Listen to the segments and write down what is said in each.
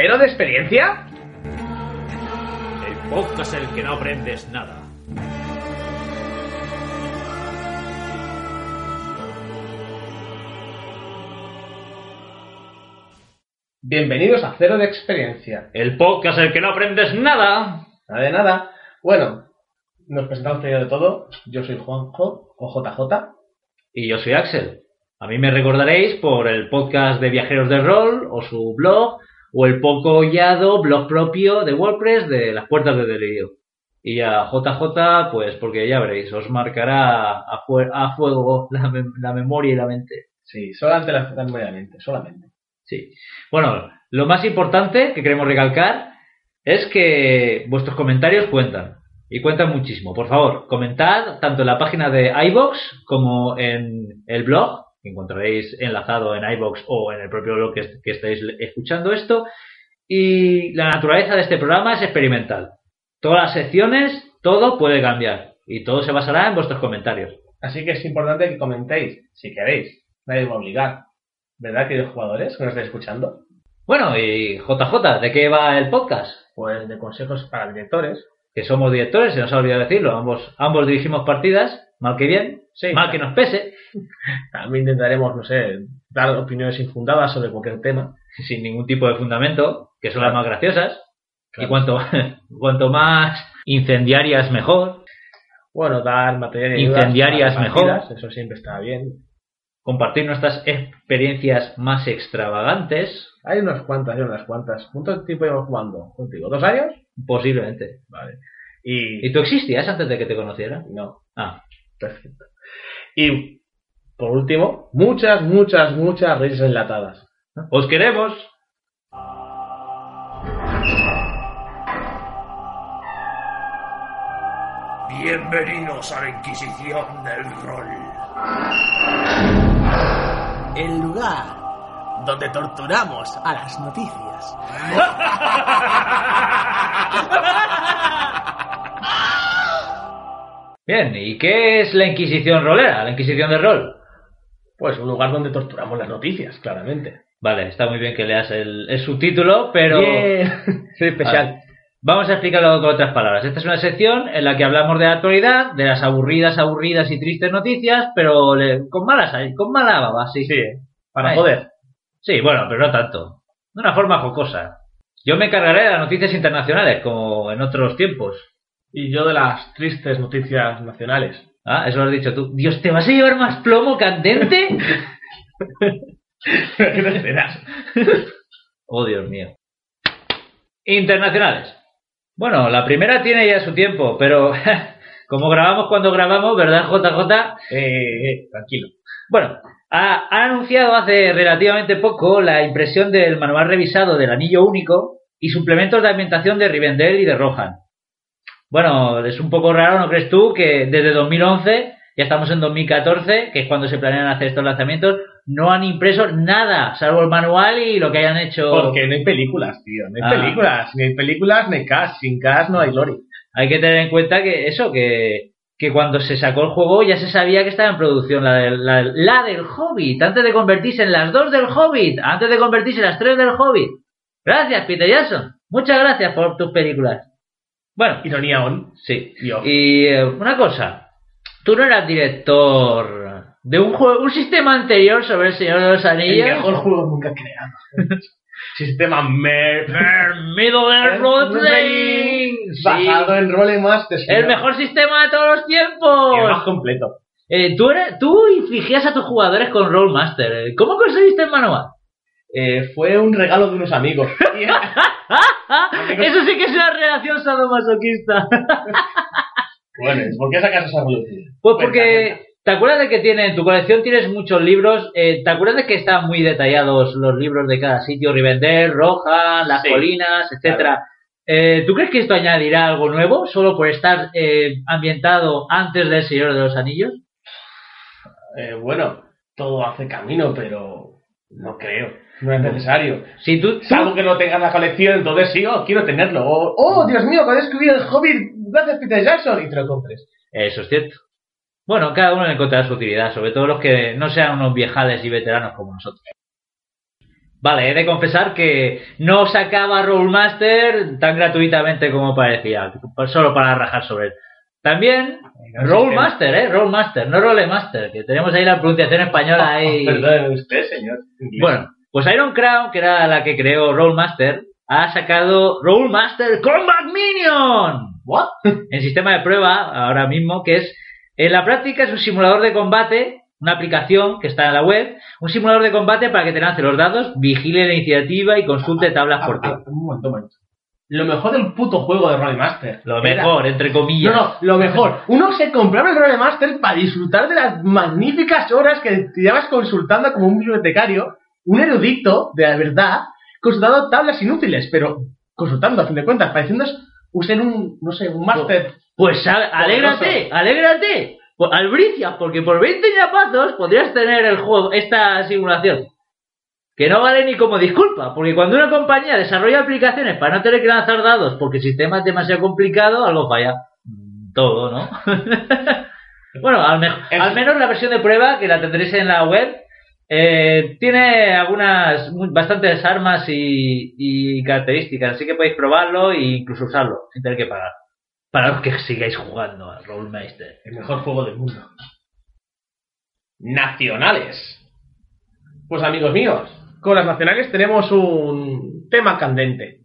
¿Pero de experiencia? El podcast en el que no aprendes nada. Bienvenidos a Cero de Experiencia. El podcast en el que no aprendes nada. Nada de nada. Bueno, nos presentamos primero de todo. Yo soy Juanjo, o JJ. Y yo soy Axel. A mí me recordaréis por el podcast de Viajeros de Rol o su blog o el poco hollado blog propio de WordPress de las puertas de delirio. Y a JJ, pues porque ya veréis, os marcará a, fue- a fuego la, mem- la memoria y la mente. Sí, solamente la la memoria de la mente, solamente. Sí. Bueno, lo más importante que queremos recalcar es que vuestros comentarios cuentan. Y cuentan muchísimo. Por favor, comentad tanto en la página de iBox como en el blog, que encontraréis enlazado en iBox o en el propio blog que, que estáis escuchando esto. Y la naturaleza de este programa es experimental. Todas las secciones, todo puede cambiar. Y todo se basará en vuestros comentarios. Así que es importante que comentéis, si queréis. Nadie os va a obligar. ¿Verdad, queridos jugadores que nos estáis escuchando? Bueno, y JJ, ¿de qué va el podcast? Pues de consejos para directores. que somos directores, se nos ha olvidado decirlo, ambos, ambos dirigimos partidas, mal que bien, Sí. mal que nos pese, También intentaremos, no sé, dar opiniones infundadas sobre cualquier tema. sin ningún tipo de fundamento, que son las más graciosas, Claro. y cuanto, cuanto más incendiarias mejor, Bueno, dar material Incendiarias mejor. partidas, Eso siempre está bien. compartir nuestras experiencias más extravagantes, Hay unas cuantas, hay unas cuantas. ¿Cuánto tiempo llevamos jugando contigo? ¿Dos años? posiblemente. Vale. Y... ¿Y tú existías antes de que te conociera? No, Ah, perfecto. Y por último, muchas, muchas, muchas risas enlatadas. os queremos. Bienvenidos a la Inquisición del Rol. el lugar donde torturamos a las noticias. Bien, ¿y qué es la Inquisición rolera? La Inquisición de rol. Pues un lugar donde torturamos las noticias, claramente. Vale, está muy bien que leas el, el subtítulo, pero... Soy especial. Vale. Vamos a explicarlo con otras palabras. Esta es una sección en la que hablamos de la actualidad, de las aburridas, aburridas y tristes noticias, pero le- con malas, con mala baba, sí. Sí, para Ahí. poder. Sí, bueno, pero no tanto. De una forma jocosa. Yo me encargaré de las noticias internacionales, como en otros tiempos. Y yo de las tristes noticias nacionales. Ah, eso lo has dicho tú. Dios, ¿te vas a llevar más plomo candente? ¿Qué te esperas? Oh, Dios mío. Internacionales. Bueno, la primera tiene ya su tiempo, pero como grabamos cuando grabamos, ¿verdad, JJ? Eh, eh, tranquilo. Bueno, ha, han anunciado hace relativamente poco la impresión del manual revisado del anillo único y suplementos de ambientación de Rivendell y de Rohan. Bueno, es un poco raro, ¿no crees tú? Que desde 2011, ya estamos en 2014, que es cuando se planean hacer estos lanzamientos, no han impreso nada, salvo el manual y lo que hayan hecho. Porque no hay películas, tío. No hay Ah. películas. Ni hay películas, ni hay. Sin cast no hay lore. Hay que tener en cuenta que eso, que, que cuando se sacó el juego ya se sabía que estaba en producción la del, la, la del Hobbit, antes de convertirse en las dos del Hobbit, antes de convertirse en las tres del Hobbit. Gracias, Peter Jackson. Muchas gracias por tus películas. Bueno, Ironía on. sí. Yo. Y eh, una cosa, tú no eras director de un juego, un sistema anterior sobre el Señor de los El Anillos. mejor juego nunca creado. Sistema Mer. Middle Earth Role Playing. Sí. Basado en Role Masters. El mejor sistema de todos los tiempos. Y el más completo. Eh, tú, eres, tú infligías a tus jugadores con Rollmaster. ¿Cómo conseguiste el manual? Eh, fue un regalo de unos amigos. Eso sí que es una relación sadomasoquista. bueno, ¿por qué sacas esa revolución? Pues porque ¿Te acuerdas de que tiene en tu colección tienes muchos libros? Eh, ¿Te acuerdas de que están muy detallados los libros de cada sitio? Rivendell, Roja, Las Sí, Colinas, etcétera. Eh, ¿Tú crees que esto añadirá algo nuevo solo por estar eh, ambientado antes del Señor de los Anillos? Eh, bueno, todo hace camino, pero no creo. No es necesario. Si tú, Salvo que no tengas la colección, entonces sí, oh, quiero tenerlo. O, oh, Dios mío, que he descubierto el Hobbit gracias Peter Jackson y te lo compres. Eso es cierto. Bueno, cada uno encontrará su utilidad, sobre todo los que no sean unos viejales y veteranos como nosotros. Vale, he de confesar que no sacaba Rollmaster tan gratuitamente como parecía, solo para rajar sobre él. También Rollmaster, ¿eh? Rollmaster, no Rolemaster, que tenemos ahí la pronunciación española ahí. Perdón, usted, señor. Bueno, pues Iron Crown, que era la que creó Rollmaster, ha sacado Rollmaster Combat Minion. ¿What? En sistema de prueba, ahora mismo, que es, en la práctica es un simulador de combate, una aplicación que está en la web, un simulador de combate para que te lance los dados, vigile la iniciativa y consulte tablas por ti. Ah, un momento, un momento. Lo mejor del puto juego de Rolemaster. Lo Era- mejor, entre comillas. No, no, lo mejor. Uno se compraba el Rolemaster para disfrutar de las magníficas horas que te llevas consultando como un bibliotecario, un erudito, de la verdad, consultando tablas inútiles, pero consultando a fin de cuentas, pareciendo usted un, no sé, un máster. Pues alégrate, alégrate. Pues, Albricias, porque por 20 ñapazos podrías tener el juego, esta simulación. Que no vale ni como disculpa, porque cuando una compañía desarrolla aplicaciones para no tener que lanzar dados porque el sistema es demasiado complicado, algo falla. Mm, Todo, ¿no? bueno, al, me- al menos la versión de prueba, que la tendréis en la web, eh, tiene algunas, bastantes armas y, y características, así que podéis probarlo e incluso usarlo sin tener que pagar. Para que sigáis jugando a Rollmeister. El mejor juego del mundo. Nacionales. Pues amigos míos, con las nacionales tenemos un tema candente.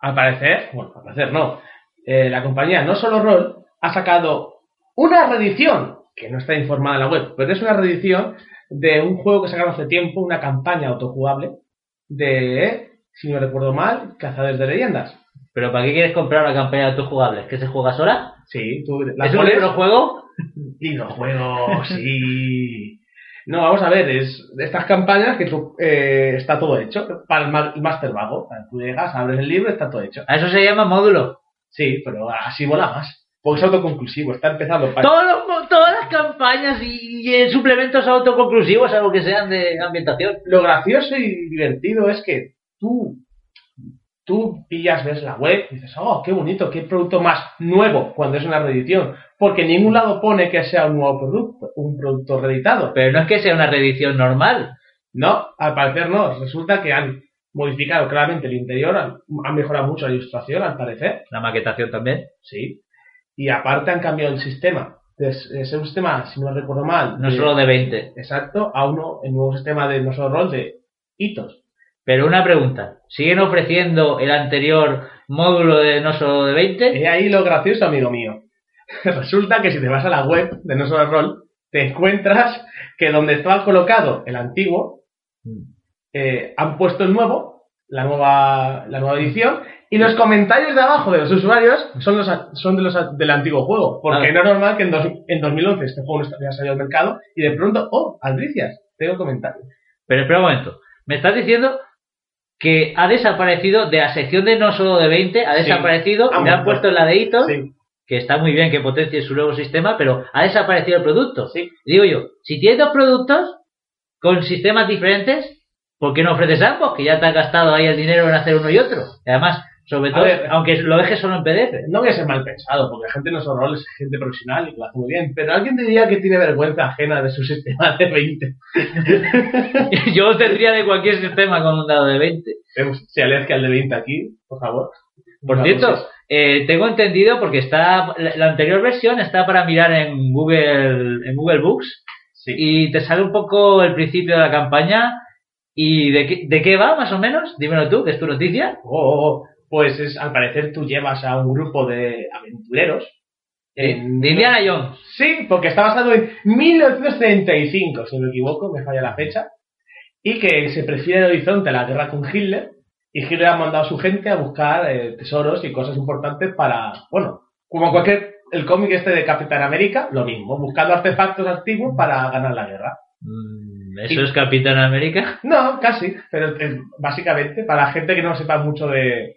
Al parecer, bueno, al parecer no, eh, la compañía No Solo Roll ha sacado una reedición, que no está informada en la web, pero es una reedición de un juego que sacaron hace tiempo, una campaña autojugable de, si no recuerdo mal, Cazadores de Leyendas. ¿Pero para qué quieres comprar una campaña de autojugables? ¿Que se juega sola? Sí, tú la ¿Es un pones- libro juego? Videojuego, sí. No, vamos a ver, es de estas campañas que tú, eh, está todo hecho para el ma- el Master Vago. Tú llegas, abres el libro, está todo hecho. A eso se llama módulo. Sí, pero así mola más. Porque es autoconclusivo, está empezando para... Todos los mo- todas las campañas y, y, suplementos autoconclusivos, algo que sean de ambientación. Lo gracioso y divertido es que tú, tú pillas, ves la web y dices, oh, qué bonito, qué producto más nuevo cuando es una reedición. Porque en ningún lado pone que sea un nuevo producto, un producto reeditado. Pero no es que sea una reedición normal. No, al parecer no. Resulta que han modificado claramente el interior, han, han mejorado mucho la ilustración, al parecer. La maquetación también. Sí. Y aparte han cambiado el sistema. Ser un sistema, si no recuerdo mal. No solo de 20. Exacto, a uno, el nuevo sistema de no solo rol de hitos. Pero una pregunta. ¿Siguen ofreciendo el anterior módulo de no solo de 20? Y ahí lo gracioso, amigo mío. Resulta que si te vas a la web de no solo rol, te encuentras que donde estaba colocado el antiguo, eh, han puesto el nuevo, la nueva, la nueva edición, y los comentarios de abajo de los usuarios son, los, son de los del antiguo juego. Porque Ah. no es normal que en, dos- en 2011 este juego no había salido al mercado y de pronto, oh, Aldricias, tengo comentarios. Pero espera un momento. Me estás diciendo que ha desaparecido de la sección de no solo de 20, ha Sí. desaparecido, Ha me han muerto. puesto en la de hitos, Sí. que está muy bien que potencie su nuevo sistema, pero ha desaparecido el producto. Sí. Digo yo, si tienes dos productos con sistemas diferentes, ¿por qué no ofreces ambos? Que ya te has gastado ahí el dinero en hacer uno y otro. Y además, sobre todo, ver. aunque lo dejes solo en PDF. No voy a ser mal pensado, porque la gente no solo rol es gente profesional y lo hace muy bien, pero alguien diría que tiene vergüenza ajena de su sistema de 20. yo tendría de cualquier sistema con un dado de 20. Vemos si alergia al de 20 aquí, por favor. Por cierto, eh, tengo entendido porque está la, anterior versión está para mirar en Google en Google Books Sí. y te sale un poco el principio de la campaña y de qué, de qué va más o menos. Dímelo tú, que es tu noticia. Oh, oh, oh. Pues es, al parecer tú llevas a un grupo de aventureros. en- De Indiana Jones. Sí, porque está basado en 1935, si no me equivoco, me falla la fecha. Y que se prefiere el horizonte a la guerra con Hitler. Y Hitler ha mandado a su gente a buscar eh, tesoros y cosas importantes para, bueno, como cualquier el cómic este de Capitán América, lo mismo, buscando artefactos antiguos para ganar la guerra. Mm, ¿Eso es Capitán América? No, casi, pero básicamente para la gente que no sepa mucho de.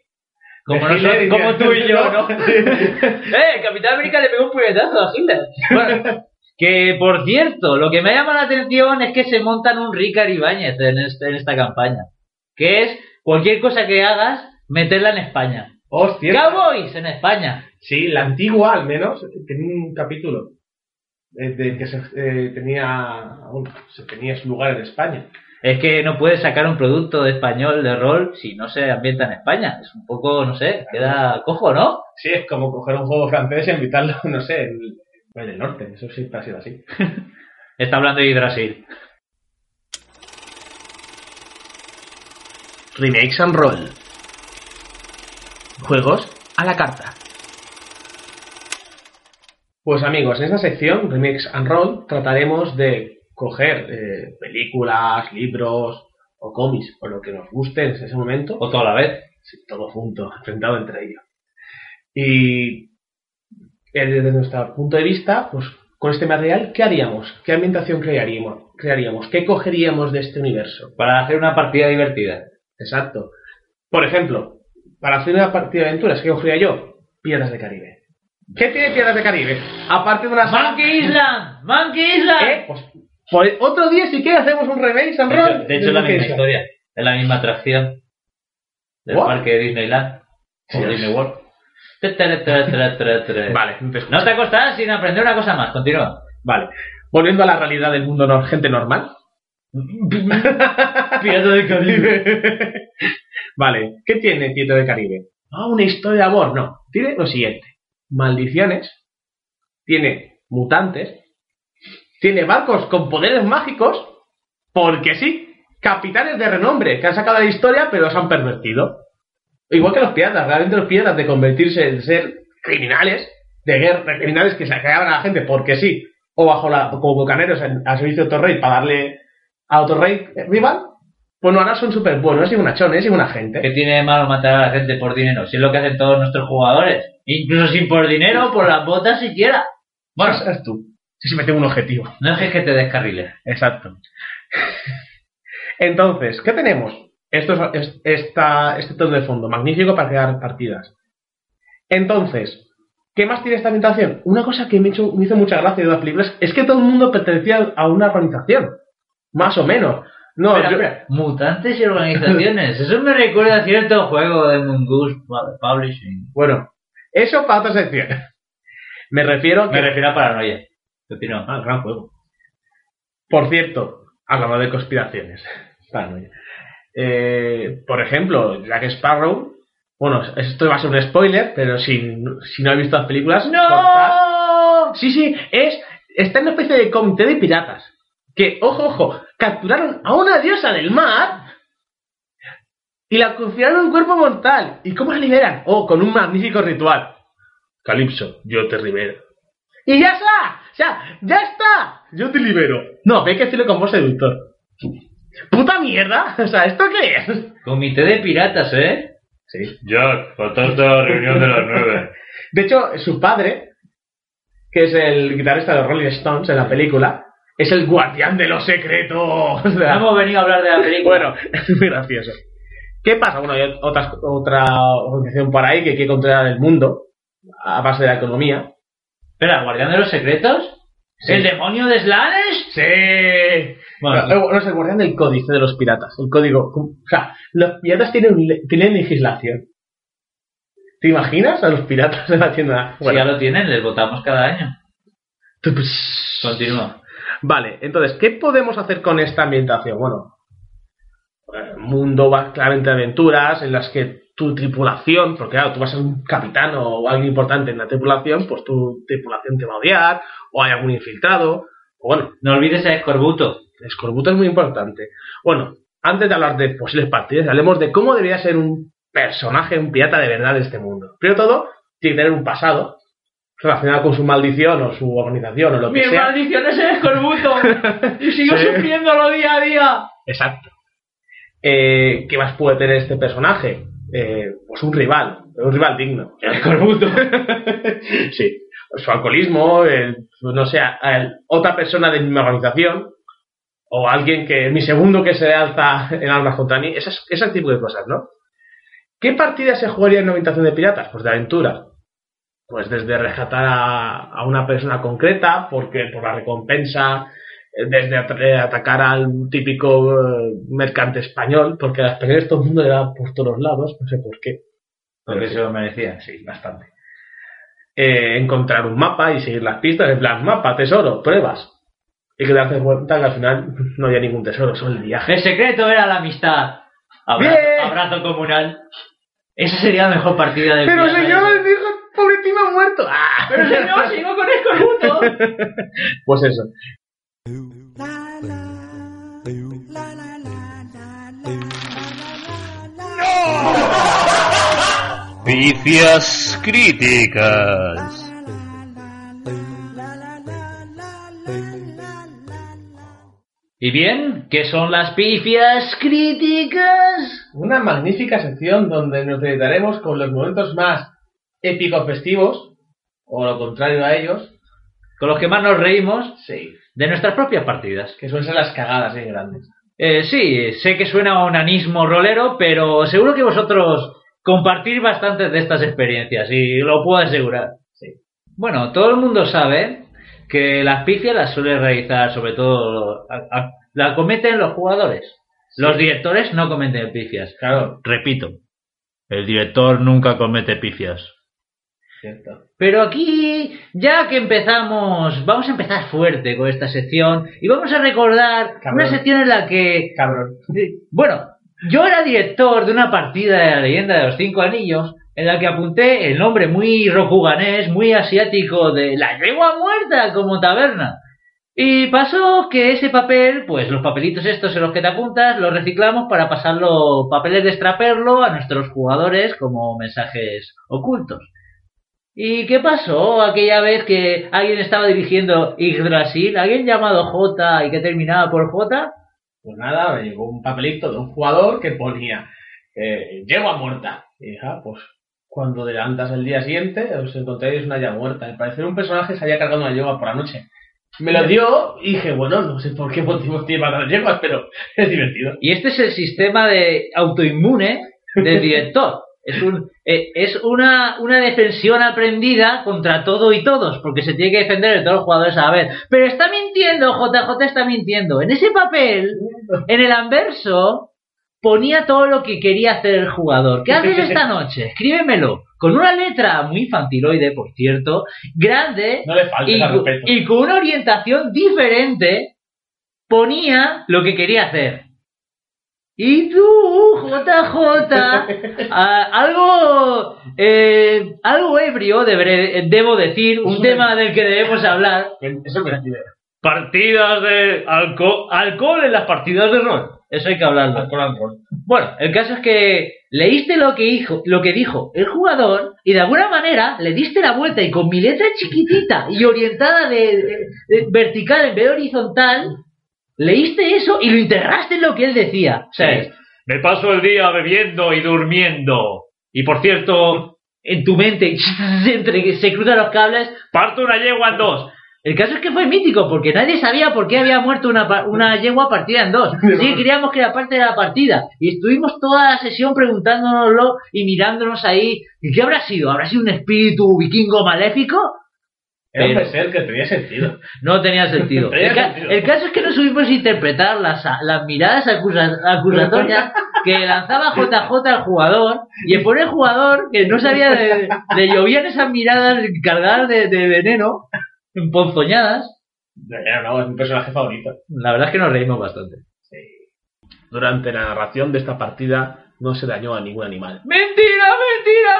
Como, Hitler y como tú y yo, ¿no? ¡Eh! Capitán América le pegó un puñetazo a Hitler. Bueno, que por cierto, lo que me llama la atención es que se montan un Ricard Ibáñez en, este- en esta campaña. Que es cualquier cosa que hagas, meterla en España. Hostia. Cowboys en España. Sí, la antigua al menos tenía un capítulo eh, de que se eh, tenía se tenía su lugar en España. Es que no puedes sacar un producto de español de rol si no se ambienta en España. Es un poco, no sé, queda cojo, ¿no? Sí, es como coger un juego francés y invitarlo, no sé, en, en el norte. Eso siempre ha sido así. Está hablando de Brasil. Remakes and Roll. Juegos a la carta. Pues amigos, en esta sección, Remakes and Roll, trataremos de coger eh, películas, libros o cómics, o lo que nos guste en ese momento, O toda la vez. Sí, todo junto, enfrentado entre ellos. Y eh, desde nuestro punto de vista, pues con este material, ¿qué haríamos? ¿Qué ambientación crearíamos? crearíamos? ¿Qué cogeríamos de este universo? Para hacer una partida divertida. Exacto. Por ejemplo, para hacer una partida de aventuras, ¿qué cogería yo? Piedras de Caribe. ¿Qué tiene Piedras de Caribe? Aparte de una ¡Monkey Island! ¡Monkey Island! ¿Eh? Pues, pues otro día si quieres hacemos un remake and De roll. hecho, de hecho es la misma historia. Es la misma atracción del ¿What? parque de Disneyland. Sí, o. Disney World. Vale, No te acostarás sin aprender una cosa más. Continúa. Vale. Volviendo a la realidad del mundo no, gente normal. Pirata del Caribe. vale, ¿qué tiene Pirata del Caribe? Ah, una historia de amor. No, tiene lo siguiente. Maldiciones. Tiene mutantes. Tiene barcos con poderes mágicos. Porque sí. Capitanes de renombre que han sacado la historia pero los han pervertido. Igual que los piratas. Realmente los piratas de convertirse en ser criminales. De guerra, criminales que sacaban a la gente porque sí. O bajo la, como bucaneros al servicio de otro rey para darle a otro rey rival. Pues no, ahora son súper buenos y buenachones y buena gente. ¿Qué tiene malo matar a la gente por dinero? Si es lo que hacen todos nuestros jugadores. Incluso sin por dinero, por las botas siquiera. Bueno, Bueno, es tú. Si se mete un objetivo. no dejes que te descarriles. Exacto. Entonces, ¿qué tenemos? Esto es, es- esta, este tono de fondo, magnífico para crear partidas. Entonces, ¿qué más tiene esta ambientación? Una cosa que me, hizo- me hizo mucha gracia de las películas es que todo el mundo pertenecía a una organización. Más o menos. No, Espera, yo- espera. Mutantes y organizaciones. Eso me recuerda a cierto juego de Mongoose Publishing. Bueno, eso para otra sección. Me refiero a que... Me refiero a paranoia. Continúa. Ah, gran juego. Por cierto, hablando de conspiraciones. Eh, por ejemplo, Jack Sparrow. Bueno, esto va a ser un spoiler, pero si, si no habéis visto las películas. cortad. ¡No! Sí, sí, es. Está en una especie de comité de piratas. Que, ojo, ojo, capturaron a una diosa del mar. Y la confinaron en un cuerpo mortal. ¿Y cómo la liberan? Oh, con un magnífico ritual. Calipso, yo te libero. ¡Y ya está! O sea, ¡ya está! Yo te libero. No, hay que decirlo con voz seductor. ¡Puta mierda! O sea, ¿esto qué es? Comité de piratas, ¿eh? Sí. Jack, faltaste a la reunión de las nueve. De hecho, su padre, que es el guitarrista de los Rolling Stones en la película, es el guardián de los secretos. O sea, Hemos venido a hablar de la película. Bueno, es muy gracioso. ¿Qué pasa? Bueno, hay otras, otra organización por ahí que quiere controlar el mundo a base de la economía. Espera, ¿Guardián de los Secretos? Sí. ¿El demonio de Slanesh? ¡Sí! Bueno, no, no, es el guardián del códice de los piratas. El código. O sea, los piratas tienen, tienen legislación. ¿Te imaginas a los piratas en la tienda? si ya lo tienen, les votamos cada año. pues- Continúa. Vale, entonces, ¿qué podemos hacer con esta ambientación? Bueno, eh, mundo va claramente de aventuras en las que tu tripulación, porque claro, tú vas a ser un capitán o alguien importante en la tripulación, pues tu tripulación te va a odiar, o hay algún infiltrado, o bueno, No olvides a Escorbuto. el escorbuto es muy importante. Bueno, antes de hablar de posibles partidas, hablemos de cómo debería ser un personaje, un pirata de verdad de este mundo. Primero de todo, tiene que tener un pasado relacionado con su maldición o su organización o lo que Mi sea. maldición es el Escorbuto. y sigo Sí. sufriéndolo día a día. Exacto. Eh, ¿Qué más puede tener este personaje? Eh, pues un rival, un rival digno. El Escorbuto. sí. su alcoholismo, no sé, otra persona de mi organización, o alguien que, mi segundo que se alza en armas contra mí, ese tipo de cosas, ¿no? ¿Qué partida se jugaría en una habitación de piratas? Pues de aventura. Pues desde rescatar a, una persona concreta, porque por la recompensa, desde at- eh, atacar al típico eh, mercante español, porque a españoles todo el mundo le da por todos lados, no sé por qué. Porque se lo merecía. Sí, bastante. Eh, encontrar un mapa y seguir las pistas, en plan, mapa, tesoro, pruebas. Y que te haces cuenta que al final no había ningún tesoro, solo el viaje. El secreto era la amistad. Abra- Bien. Abrazo comunal. Esa sería la mejor partida del Pero señor, dijo, pobre tío ha muerto. ¡Ah! Pero señor, sigo con el corrupto. Pues eso. Pifias críticas. Y bien, ¿qué son las pifias críticas? Una magnífica sección donde nos dedicaremos con los momentos más épicos festivos, o lo contrario a ellos, Con los que más nos reímos. Sí, de nuestras propias partidas. que suelen ser las cagadas bien grandes. Eh, sí, sé que suena a onanismo rolero, pero seguro que vosotros compartís bastantes de estas experiencias y lo puedo asegurar. Sí. Bueno, todo el mundo sabe que las pifias las suele realizar, sobre todo, a- a- la cometen los jugadores. Los directores no cometen pifias. Claro, Repito, el director nunca comete pifias. Cierto. Pero aquí, ya que empezamos, vamos a empezar fuerte con esta sección y vamos a recordar Cabrón. una sección en la que Cabrón. bueno, yo era director de una partida de la leyenda de los cinco anillos en la que apunté el nombre muy rokuganés, muy asiático de la yegua muerta como taberna. Y pasó que ese papel, pues los papelitos estos en los que te apuntas, los reciclamos para pasarlo, papeles de extraperlo a nuestros jugadores como mensajes ocultos. ¿Y qué pasó aquella vez que alguien estaba dirigiendo Yggdrasil? ¿Alguien llamado J y que terminaba por J? Pues nada, me llegó un papelito de un jugador que ponía eh, yegua muerta. Y dije, ah, pues cuando adelantas el día siguiente, os encontráis una yegua muerta. Me pareció un personaje que se había cargado una yegua por la noche. Me lo dio y dije, bueno, no sé por qué motivos tiene para las yeguas, pero es divertido. Y este es el sistema de autoinmune del director. Es, un, eh, es una, una defensión aprendida contra todo y todos, porque se tiene que defender de todos los jugadores a la vez. Pero está mintiendo, JJ está mintiendo. En ese papel, en el anverso, ponía todo lo que quería hacer el jugador. ¿Qué haces esta noche? Escríbemelo. Con una letra muy infantiloide, por cierto, grande, No le y con una orientación diferente, ponía lo que quería hacer. Y tú, JJ, a- algo, eh, algo ebrio, deberé- debo decir, un tema del que debemos hablar. Eso es mentira. Partidas de alcohol, alcohol en las partidas de rol. Eso hay que hablarlo. Alcohol, alcohol. Bueno, el caso es que leíste lo que, dijo, lo que dijo el jugador y de alguna manera le diste la vuelta y con mi letra chiquitita y orientada de, de- de vertical en vez de horizontal, leíste eso y lo enterraste en lo que él decía. Sí. me paso el día bebiendo y durmiendo. Y por cierto, en tu mente, entre que se cruzan los cables, parto una yegua en dos. El caso es que fue mítico, porque nadie sabía por qué había muerto una, una yegua partida en dos. Sí, creíamos que era parte de la partida. Y estuvimos toda la sesión preguntándonoslo y mirándonos ahí. ¿Y qué habrá sido? ¿Habrá sido un espíritu vikingo maléfico? Era un ser que tenía sentido. No tenía sentido. Tenía el, ca- sentido. el caso es que no supimos interpretar las, las miradas acusa- acusatorias que lanzaba JJ al jugador y por el jugador que no sabía de, le llovían esas miradas cargadas de, de veneno, emponzoñadas. Era, no, es mi personaje favorito. La verdad es que nos reímos bastante. Durante la narración de esta partida no se dañó a ningún animal. ¡Mentira, mentira, mentira,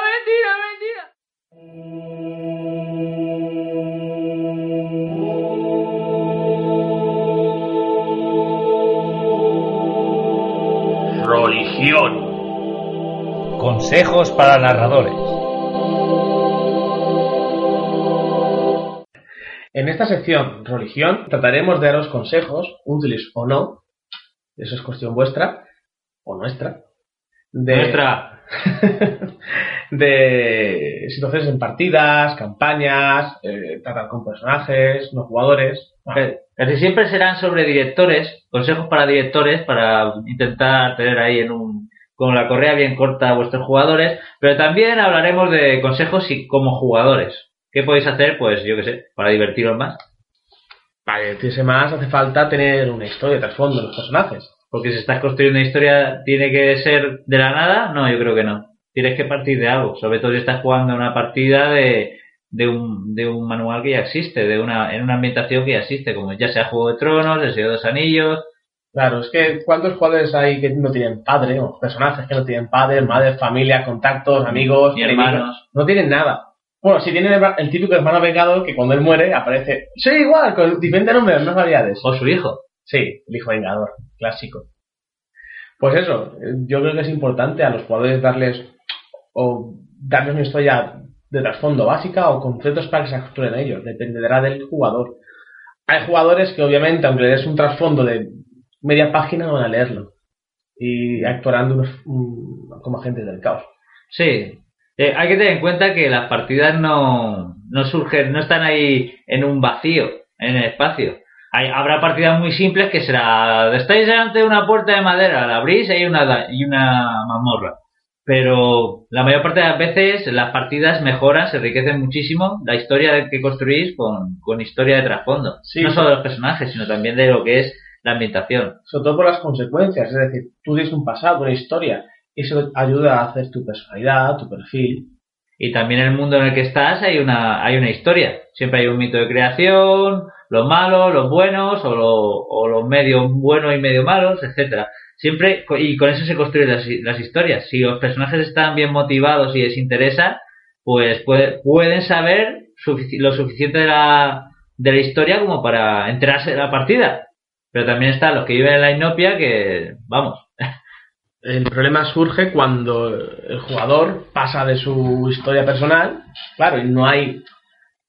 Consejos para narradores. En esta sección, religión, trataremos de daros consejos, útiles o no, eso es cuestión vuestra o nuestra, de, Nuestra. de situaciones en partidas, campañas, eh, tratar con personajes, no jugadores. Casi siempre serán sobre directores, consejos para directores, para intentar tener ahí en un con la correa bien corta a vuestros jugadores, pero también hablaremos de consejos y como jugadores. ¿Qué podéis hacer? Pues yo qué sé, para divertiros más. Para divertirse más hace falta tener una historia, trasfondo de los personajes. Porque si estás construyendo una historia, ¿tiene que ser de la nada? No, yo creo que no. Tienes que partir de algo. Sobre todo si estás jugando una partida de, de, un, de un manual que ya existe, de una, en una ambientación que ya existe, como ya sea Juego de Tronos, El Señor de los Anillos. Claro, es que ¿cuántos jugadores hay que no tienen padre, o personajes que no tienen padre, madre, familia, contactos, amigos, enemigos? hermanos. No tienen nada. Bueno, si tienen el, el típico hermano vengador que cuando él muere aparece, sí, igual, con diferentes nombres, más variedades. O su hijo. Sí, el hijo vengador, clásico. Pues eso, yo creo que es importante a los jugadores darles o darles una historia de trasfondo básica o conceptos para que se acostumbren a ellos, dependerá del jugador. Hay jugadores que obviamente, aunque le des un trasfondo de media página, van a leerlo y actuarán unos- mm, como agentes del caos. Sí. Eh, hay que tener en cuenta que las partidas no, no surgen, no están ahí en un vacío, en el espacio. Hay, habrá partidas muy simples que será, estáis delante de una puerta de madera, la abrís y hay una, y una mazmorra. Pero la mayor parte de las veces las partidas mejoran, se enriquecen muchísimo la historia que construís con, con historia de trasfondo. Sí. no solo de los personajes, sino también de lo que es la ambientación. Sobre todo por las consecuencias, es decir, tú tienes un pasado, una historia, y eso ayuda a hacer tu personalidad, tu perfil. Y también en el mundo en el que estás hay una, hay una historia. Siempre hay un mito de creación, los malos, los buenos, o, lo- o los medio buenos y medio malos, etcétera. Siempre, y con eso se construyen las, las historias. Si los personajes están bien motivados y les interesa, pues puede- pueden saber sufici- lo suficiente de la, de la historia como para enterarse de la partida. Pero también están los que viven en la inopia que, vamos, El problema surge cuando el jugador pasa de su historia personal, claro, y no hay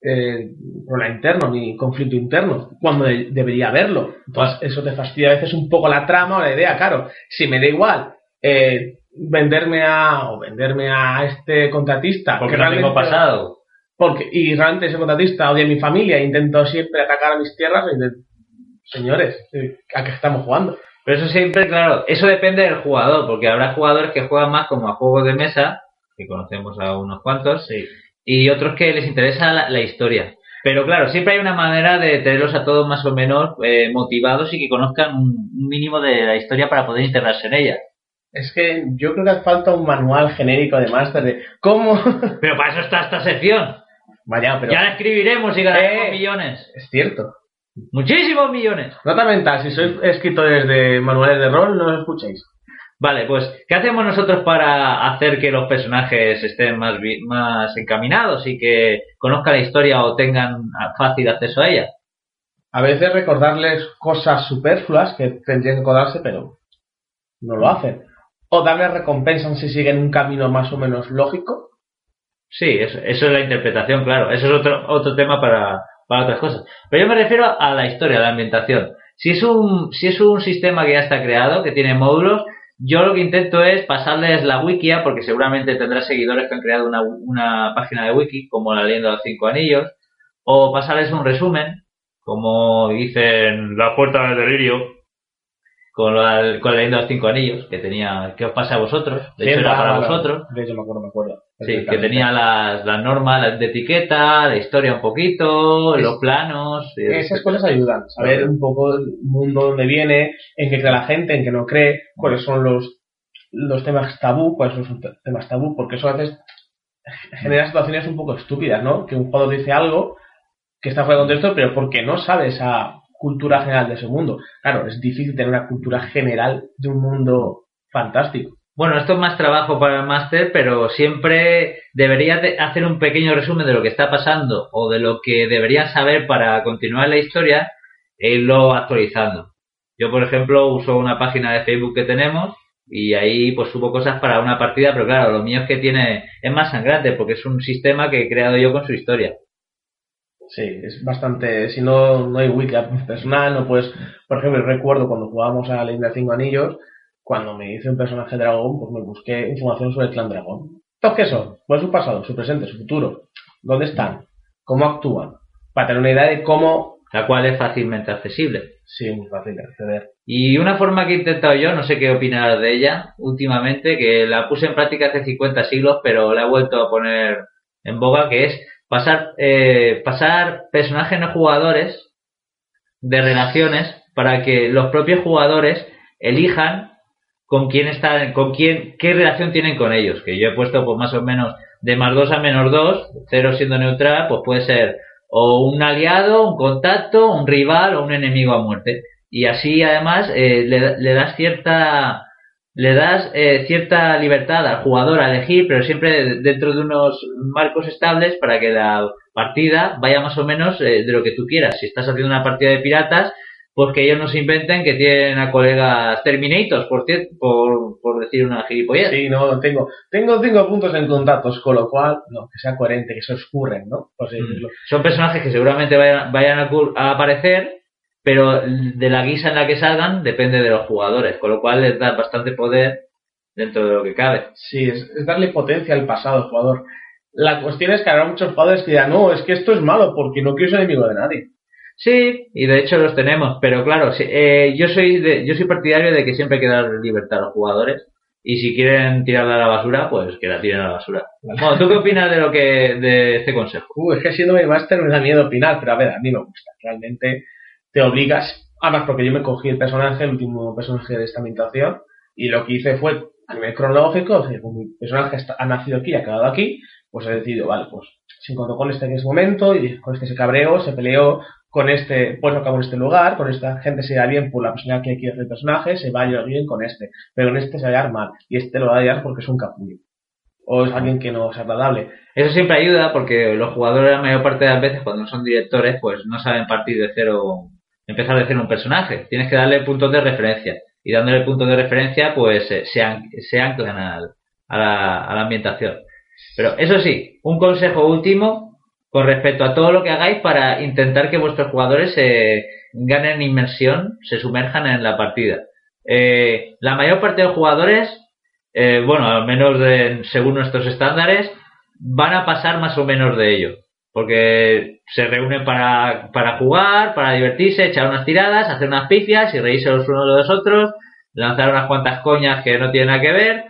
eh, problema interno ni conflicto interno, cuando de- debería haberlo. Entonces, eso te fastidia a veces un poco la trama o la idea, claro. Si me da igual eh, venderme a o venderme a este contratista, porque que no tengo pasado. porque y realmente ese contratista odia a mi familia, e intento siempre atacar a mis tierras, intento- señores, eh, ¿a qué estamos jugando? Pero eso siempre, claro, eso depende del jugador, porque habrá jugadores que juegan más como a juegos de mesa, que conocemos a unos cuantos, y otros que les interesa la, la historia. Pero claro, siempre hay una manera de tenerlos a todos más o menos eh, motivados y que conozcan un, mínimo de la historia para poder integrarse en ella. Es que yo creo que hace falta un manual genérico de máster de cómo. Pero para eso está esta sección. Vaya, pero Ya la escribiremos y ganaremos Eh. millones. es cierto. Muchísimos millones. Nota mental, si sois escritores de manuales de rol, no los escuchéis. Vale, pues, ¿qué hacemos nosotros para hacer que los personajes estén más, más encaminados y que conozcan la historia o tengan fácil acceso a ella? A veces recordarles cosas superfluas que tendrían que acordarse, pero no lo hacen. O darles recompensas si siguen un camino más o menos lógico. Sí, eso, eso es la interpretación, claro. Eso es otro, otro tema para, para otras cosas. Pero yo me refiero a la historia, a la ambientación. Si es un, si es un sistema que ya está creado, que tiene módulos, yo lo que intento es pasarles la wikia, porque seguramente tendrá seguidores que han creado una, una página de wiki, como la leyenda de los cinco anillos, o pasarles un resumen, como dicen La puerta del delirio. con la, con la leyenda de los cinco anillos, que tenía, ¿qué os pasa a vosotros? De hecho, era para vosotros. De hecho, me acuerdo, me acuerdo. Sí, que tenía las, las normas de etiqueta, la historia un poquito, Es- los planos. Esas cosas ayudan, saber un poco el mundo donde viene, en qué cree la gente, en qué no cree, cuáles son los, los temas tabú, cuáles son los temas tabú, porque eso a veces genera situaciones un poco estúpidas, ¿no? Que un jugador dice algo que está fuera de contexto, pero porque no sabe esa cultura general de ese mundo. Claro, es difícil tener una cultura general de un mundo fantástico. Bueno, esto es más trabajo para el máster, pero siempre debería de hacer un pequeño resumen de lo que está pasando o de lo que deberían saber para continuar la historia e irlo actualizando. Yo, por ejemplo, uso una página de Facebook que tenemos y ahí pues subo cosas para una partida, pero claro, lo mío es que tiene es más sangrante porque es un sistema que he creado yo con su historia. Sí, es bastante. Si no, no hay wiki personal, no puedes. Por ejemplo, recuerdo cuando jugábamos a la Leyenda de Cinco Anillos, cuando me hice un personaje dragón, pues me busqué información sobre el clan dragón. ¿Estos qué son? ¿Cuál es su pasado, su presente, su futuro? ¿Dónde están? ¿Cómo actúan? Para tener una idea de cómo... La cual es fácilmente accesible. Sí, muy fácil de acceder. Y una forma que he intentado yo, no sé qué opinar de ella últimamente, que la puse en práctica hace 50 siglos, pero la he vuelto a poner en boga, que es pasar, eh, pasar personajes no jugadores de relaciones para que los propios jugadores elijan con quién están, con quién, qué relación tienen con ellos. Que yo he puesto pues más o menos de más 2 a menos 2, 0 siendo neutral, pues puede ser o un aliado, un contacto, un rival o un enemigo a muerte. Y así además eh, le, le das cierta le das eh, cierta libertad al jugador a elegir, pero siempre dentro de unos marcos estables para que la partida vaya más o menos eh, de lo que tú quieras. Si estás haciendo una partida de piratas, pues que ellos no se inventen que tienen a colegas Terminators, por, por, por decir una gilipollez. Sí, no, tengo, tengo cinco puntos en contactos, con lo cual, no, que sea coherente, que se oscurren, ¿no? Por así Mm. Son personajes que seguramente vayan, vayan a, a aparecer, pero de la guisa en la que salgan depende de los jugadores, con lo cual les da bastante poder dentro de lo que cabe. Sí, es, es darle potencia al pasado al jugador. La cuestión es que habrá muchos jugadores que dirán, no, es que esto es malo porque no quiero ser enemigo de nadie. Sí, y de hecho los tenemos, pero claro, eh, yo soy de, yo soy partidario de que siempre hay que dar libertad a los jugadores y si quieren tirarla a la basura, pues que la tiren a la basura. Bueno, ¿tú qué opinas de lo que de este consejo? Uh, es que siendo mi máster me da miedo opinar, pero a ver, a mí me gusta. Realmente te obligas, además porque yo me cogí el personaje, el último personaje de esta ambientación, y lo que hice fue, a nivel cronológico, o sea, como mi personaje ha nacido aquí, ha quedado aquí, pues he decidido, vale, pues se encontró con este en ese momento, y con este se cabreó, se peleó, con este, pues no acabó en este lugar, con esta gente se da bien por la personalidad que quiere el personaje, se va a llevar bien con este, pero en este se va a llevar mal, y este lo va a llevar porque es un capullo. O es alguien que no es agradable. Eso siempre ayuda porque los jugadores la mayor parte de las veces cuando no son directores pues no saben partir de cero, empezar de cero un personaje. Tienes que darle puntos de referencia y dándole puntos de referencia pues eh, se, se anclan al- a la ambientación. Pero eso sí, un consejo último con respecto a todo lo que hagáis para intentar que vuestros jugadores se ganen inmersión, se sumerjan en la partida. Eh, la mayor parte de los jugadores, eh, bueno, al menos de- según nuestros estándares, van a pasar más o menos de ello. Porque se reúnen para, para jugar, para divertirse, echar unas tiradas, hacer unas pifias y reírse los unos de los otros, lanzar unas cuantas coñas que no tienen nada que ver.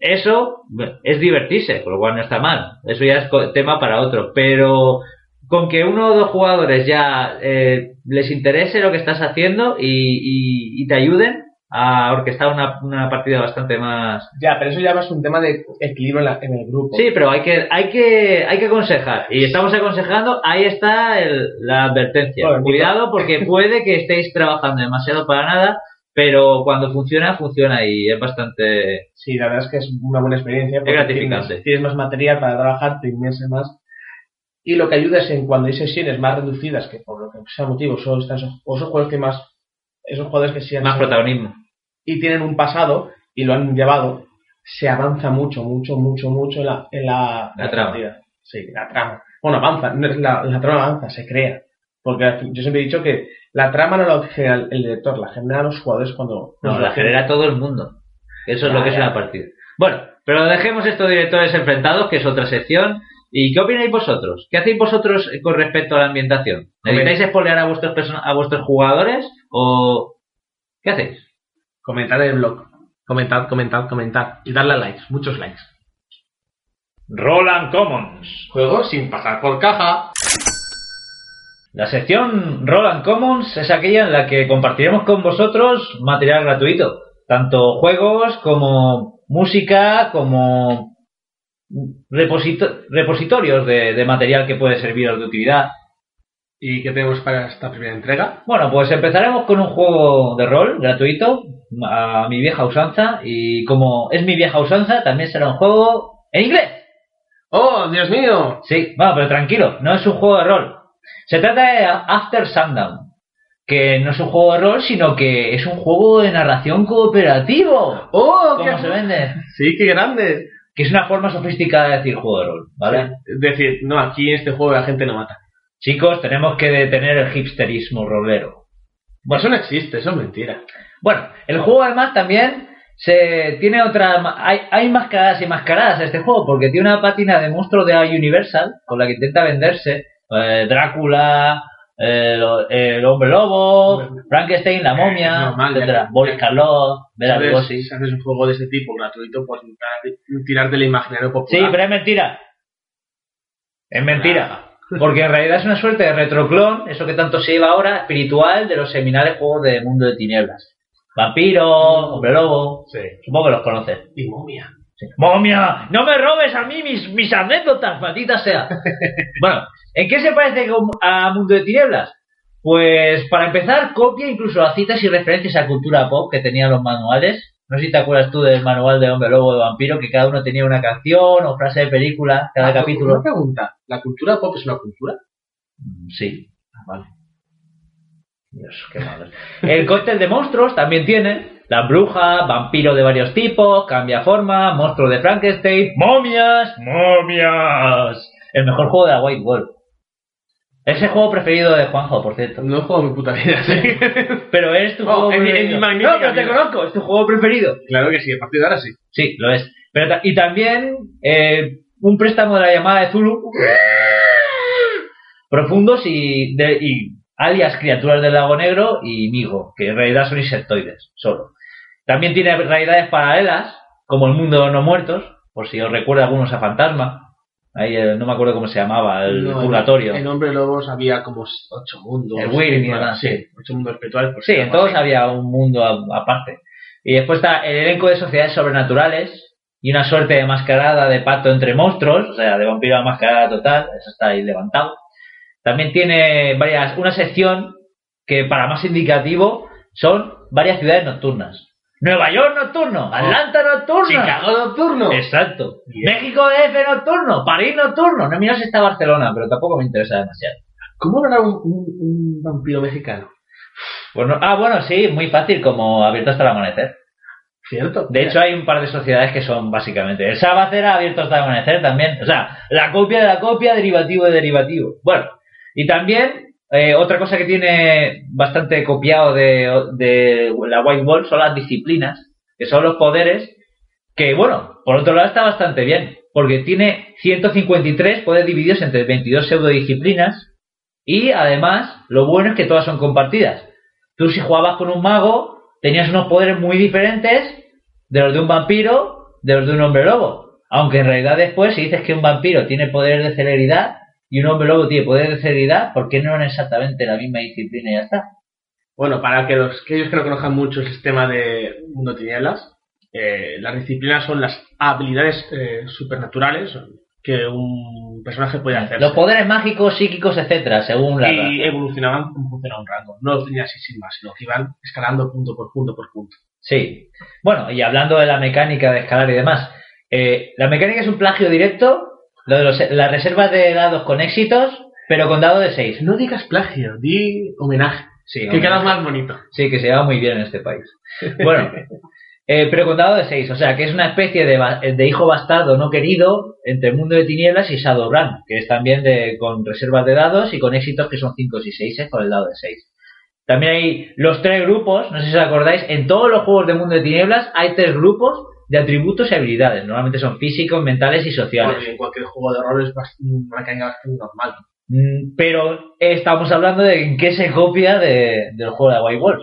Eso es divertirse, con lo cual no está mal. Eso ya es tema para otro. Pero con que uno o dos jugadores ya eh, les interese lo que estás haciendo y, y- y te ayuden a orquestar una, una partida bastante más, Ya, pero eso ya es un tema de equilibrio en, la- en el grupo. Sí, pero hay que, hay que, hay que aconsejar. Y estamos aconsejando, ahí está el- la advertencia. Bueno, Cuidado porque puede que estéis trabajando demasiado para nada, pero cuando funciona, funciona y es bastante... Sí, la verdad es que es una buena experiencia. porque gratificante. Tienes, tienes más material para trabajar, te inmerses más. Y lo que ayuda es en cuando hay sesiones más reducidas, que por lo que sea motivo, solo están esos, o jugadores que más, esos jugadores que sí han Más protagonismo. y tienen un pasado y lo han llevado, se avanza mucho, mucho, mucho, mucho en la, en la, La trama. partida. Sí, la trama. Bueno, avanza, es la, la trama avanza, se crea. Porque yo siempre he dicho que la trama no la genera el director, la genera los jugadores cuando... No, la genera todo el mundo. Eso es lo que es una partida. Bueno, pero dejemos estos directores enfrentados, que es otra sección. ¿Y qué opináis vosotros? ¿Qué hacéis vosotros con respecto a la ambientación? ¿Necesitáis espolear a vuestros, person- a vuestros jugadores? ¿O qué hacéis? Comentar en el blog. Comentad, comentad, comentad. Y darle a likes, muchos likes. Roland Commons. Juego sin pasar por caja. La sección Roll Commons es aquella en la que compartiremos con vosotros material gratuito, tanto juegos como música, como reposito- repositorios de, de material que puede serviros de utilidad. ¿Y qué tenemos para esta primera entrega? Bueno, pues empezaremos con un juego de rol gratuito, a mi vieja usanza, y como es mi vieja usanza, también será un juego en inglés. ¡Oh, Dios mío! Sí, bueno, pero tranquilo, no es un juego de rol. Se trata de After Sundown, que no es un juego de rol, sino que es un juego de narración cooperativo. ¡Oh, ¿Cómo se vende? Sí, qué grande. Que es una forma sofisticada de decir juego de rol, ¿vale? Es decir, no, aquí en este juego la gente no mata. Chicos, tenemos que detener el hipsterismo rolero. Bueno, eso no existe, eso es mentira. Bueno, el juego además también se tiene otra hay, hay mascaradas y mascaradas en este juego porque tiene una pátina de monstruos de Universal con la que intenta venderse eh, Drácula eh, lo- el hombre lobo Frankenstein la momia Normal, ya etcétera que- Boris Karloff ¿Sabes? Lugosi Si haces un juego de ese tipo gratuito, pues tirar del imaginario sí popular. pero es mentira es mentira porque en realidad es una suerte de retroclon eso que tanto se lleva ahora espiritual de los seminales juegos de mundo de tinieblas vampiro hombre lobo Sí. supongo que los conoces Y momia. ¡Momia! ¡No me robes a mí mis, mis anécdotas, maldita sea! bueno, ¿en qué se parece a Mundo de Tinieblas? Pues para empezar, copia incluso las citas y referencias a cultura pop que tenían los manuales. No sé si te acuerdas tú del manual de Hombre Lobo de Vampiro, que cada uno tenía una canción o frase de película, cada Ah, capítulo. Una pregunta. ¿La cultura pop es una cultura? Mm, Sí, Ah, vale. Dios, qué malo. El cóctel de monstruos también tiene. La bruja, vampiro de varios tipos, cambia forma, monstruo de Frankenstein, momias, momias. El mejor juego de la White Wolf. Es el juego preferido de Juanjo, por cierto. No he jugado mi puta vida. ¿sí? Pero es tu Oh, juego en mi- no, pero te vida. conozco, es tu juego preferido. claro que sí, a partir de ahora sí. Sí, lo es. Pero y también eh, un préstamo de la llamada de Zulu. Profundos y, de- y alias criaturas del lago negro y Migo, que en realidad son insectoides, solo. También tiene realidades paralelas, como el mundo de los no muertos, por si os recuerda algunos a Fantasma. Ahí eh, no me acuerdo cómo se llamaba, el No, purgatorio. En Hombre Lobos había como ocho mundos. El Wyrm sí. Ocho mundos espirituales. Sí, en todos había un mundo aparte. Y después está el elenco de sociedades sobrenaturales y una suerte de mascarada de pacto entre monstruos, o sea, de vampiro a mascarada total, eso está ahí levantado. También tiene varias, una sección que para más indicativo son varias ciudades nocturnas. Nueva York nocturno, Atlanta nocturno, Chicago nocturno. Exacto. Bien. México DF nocturno, París nocturno. No mira si está Barcelona, pero tampoco me interesa demasiado. ¿Cómo era un, un, un vampiro mexicano? Bueno, ah, bueno, sí, muy fácil, como abierto hasta el amanecer. ¿Cierto? De hecho, hay un par de sociedades que son básicamente. El Sabbath era abierto hasta el amanecer también. O sea, la copia de la copia, derivativo de derivativo. Bueno, y también eh, otra cosa que tiene bastante copiado de, de la White Wolf son las disciplinas, que son los poderes, que bueno, por otro lado está bastante bien, porque tiene 153 poderes divididos entre 22 pseudodisciplinas y además lo bueno es que todas son compartidas. Tú si jugabas con un mago tenías unos poderes muy diferentes de los de un vampiro, de los de un hombre lobo. Aunque en realidad después si dices que un vampiro tiene poderes de celeridad y un hombre lobo tiene poderes de celeridad, ¿por qué no eran exactamente la misma disciplina y ya está? Bueno, para que los, aquellos que no conozcan mucho el sistema de Mundo Tinieblas, eh, las disciplinas son las habilidades eh, supernaturales que un personaje puede hacer. Los poderes mágicos, psíquicos, etcétera, según la y evolucionaban como funciona un rango. No los tenía así sin más, sino que iban escalando punto por punto por punto. Sí. Bueno, y hablando de la mecánica de escalar y demás, eh, la mecánica es un plagio directo, lo de los- las reservas de dados con éxitos, pero con dado de 6. No digas plagio, di homenaje. Sí, que queda más bonito. Sí, que se lleva muy bien en este país. Bueno, eh, pero con dado de 6, o sea, que es una especie de, hijo bastardo no querido entre el mundo de tinieblas y Shadowrun, que es también de, con reservas de dados y con éxitos que son 5 y 6 con el dado de 6. También hay los tres grupos, no sé si os acordáis, en todos los juegos de mundo de tinieblas hay tres grupos de atributos y habilidades. Normalmente son físicos, mentales y sociales. Bueno, en cualquier juego de rol es una mecánica bastante normal. Mm, Pero estamos hablando de en qué se copia de- del juego de White Wolf.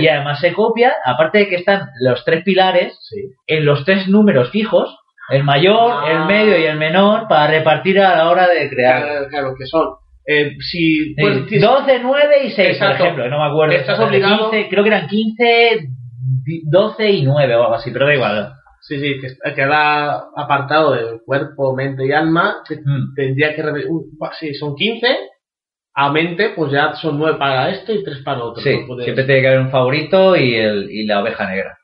Y. Y además se copia, aparte de que están los tres pilares, Sí. en los tres números fijos, el mayor, Ah. el medio y el menor, para repartir a la hora de crear. Claro, claro, que son. Eh, si Sí, pues, tienes- 12, 9 y 6, por Exacto. ejemplo, que no me acuerdo. Estás obligado- 15, creo que eran 15, di- 12 y 9 o algo así, pero da igual. Sí, sí, que cada apartado de cuerpo, mente y alma Mm. tendría que... un- Sí, son 15, a mente pues ya son 9 para esto y 3 para otro. Sí, No puedes- siempre tiene que haber un favorito y, el, y la oveja negra.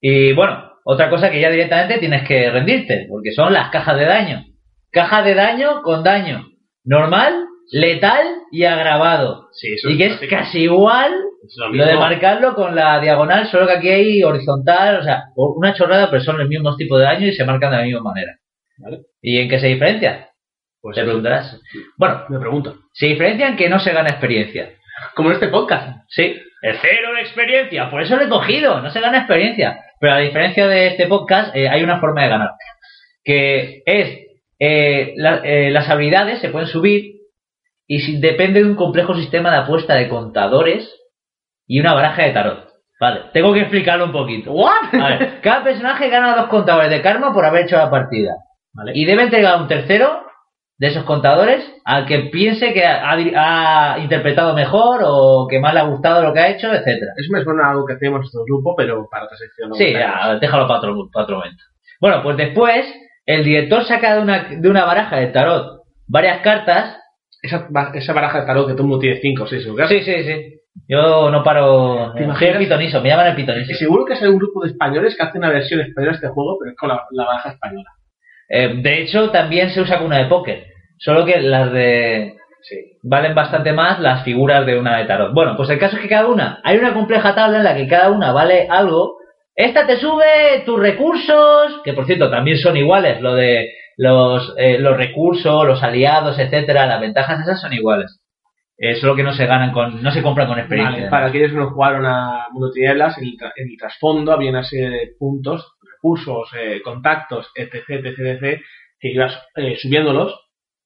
Y bueno, otra cosa que ya directamente tienes que rendirte, porque son las cajas de daño. Caja de daño con daño. Normal, letal y agravado. Sí, eso Y que es casi igual Es lo lo de mismo. marcarlo con la diagonal, solo que aquí hay horizontal, o sea, una chorrada, pero son los mismos tipos de daño y se marcan de la misma manera. Vale. ¿Y en qué se diferencia? Pues Te preguntarás. Bueno, me pregunto. se diferencian que no se gana experiencia. Como en este podcast. Sí, El cero de experiencia, por eso lo he cogido, no se gana experiencia. Pero a diferencia de este podcast, eh, hay una forma de ganar. Que es, eh, la- eh, las habilidades se pueden subir y si- depende de un complejo sistema de apuesta de contadores y una baraja de tarot. Vale, tengo que explicarlo un poquito. A ver, cada personaje gana dos contadores de karma por haber hecho la partida. Vale. Y debe entregar un tercero de esos contadores al que piense que ha, ha interpretado mejor o que más le ha gustado lo que ha hecho, etcétera. Eso me suena a algo que hacemos en nuestro grupo, pero para otra sección. no Sí, ya, déjalo para otro, para otro momento. Bueno, pues después el director saca de una, de una baraja de tarot varias cartas. Esa, esa baraja de tarot que todo el mundo tiene 5 o 6 en. Sí, sí, sí. Yo no paro. ¿Te imaginas? el pitoniso, me llaman el pitoniso. Y seguro que es un grupo de españoles que hace una versión española de este juego, pero es con la, la baraja española. Eh, de hecho, también se usa con una de póker. Solo que las de. Sí. valen bastante más las figuras de una de tarot. Bueno, pues el caso es que cada una, hay una compleja tabla en la que cada una vale algo. Esta te sube tus recursos, que por cierto también son iguales, lo de los, eh, los recursos, los aliados, etcétera, las ventajas esas son iguales. Eh, solo que no se ganan con, no se compran con experiencia. Vale, para aquellos que no jugaron a Mundo Tinieblas, en el, en el trasfondo había una serie de puntos, recursos, eh, contactos, etc, etc, etc, que ibas eh, subiéndolos,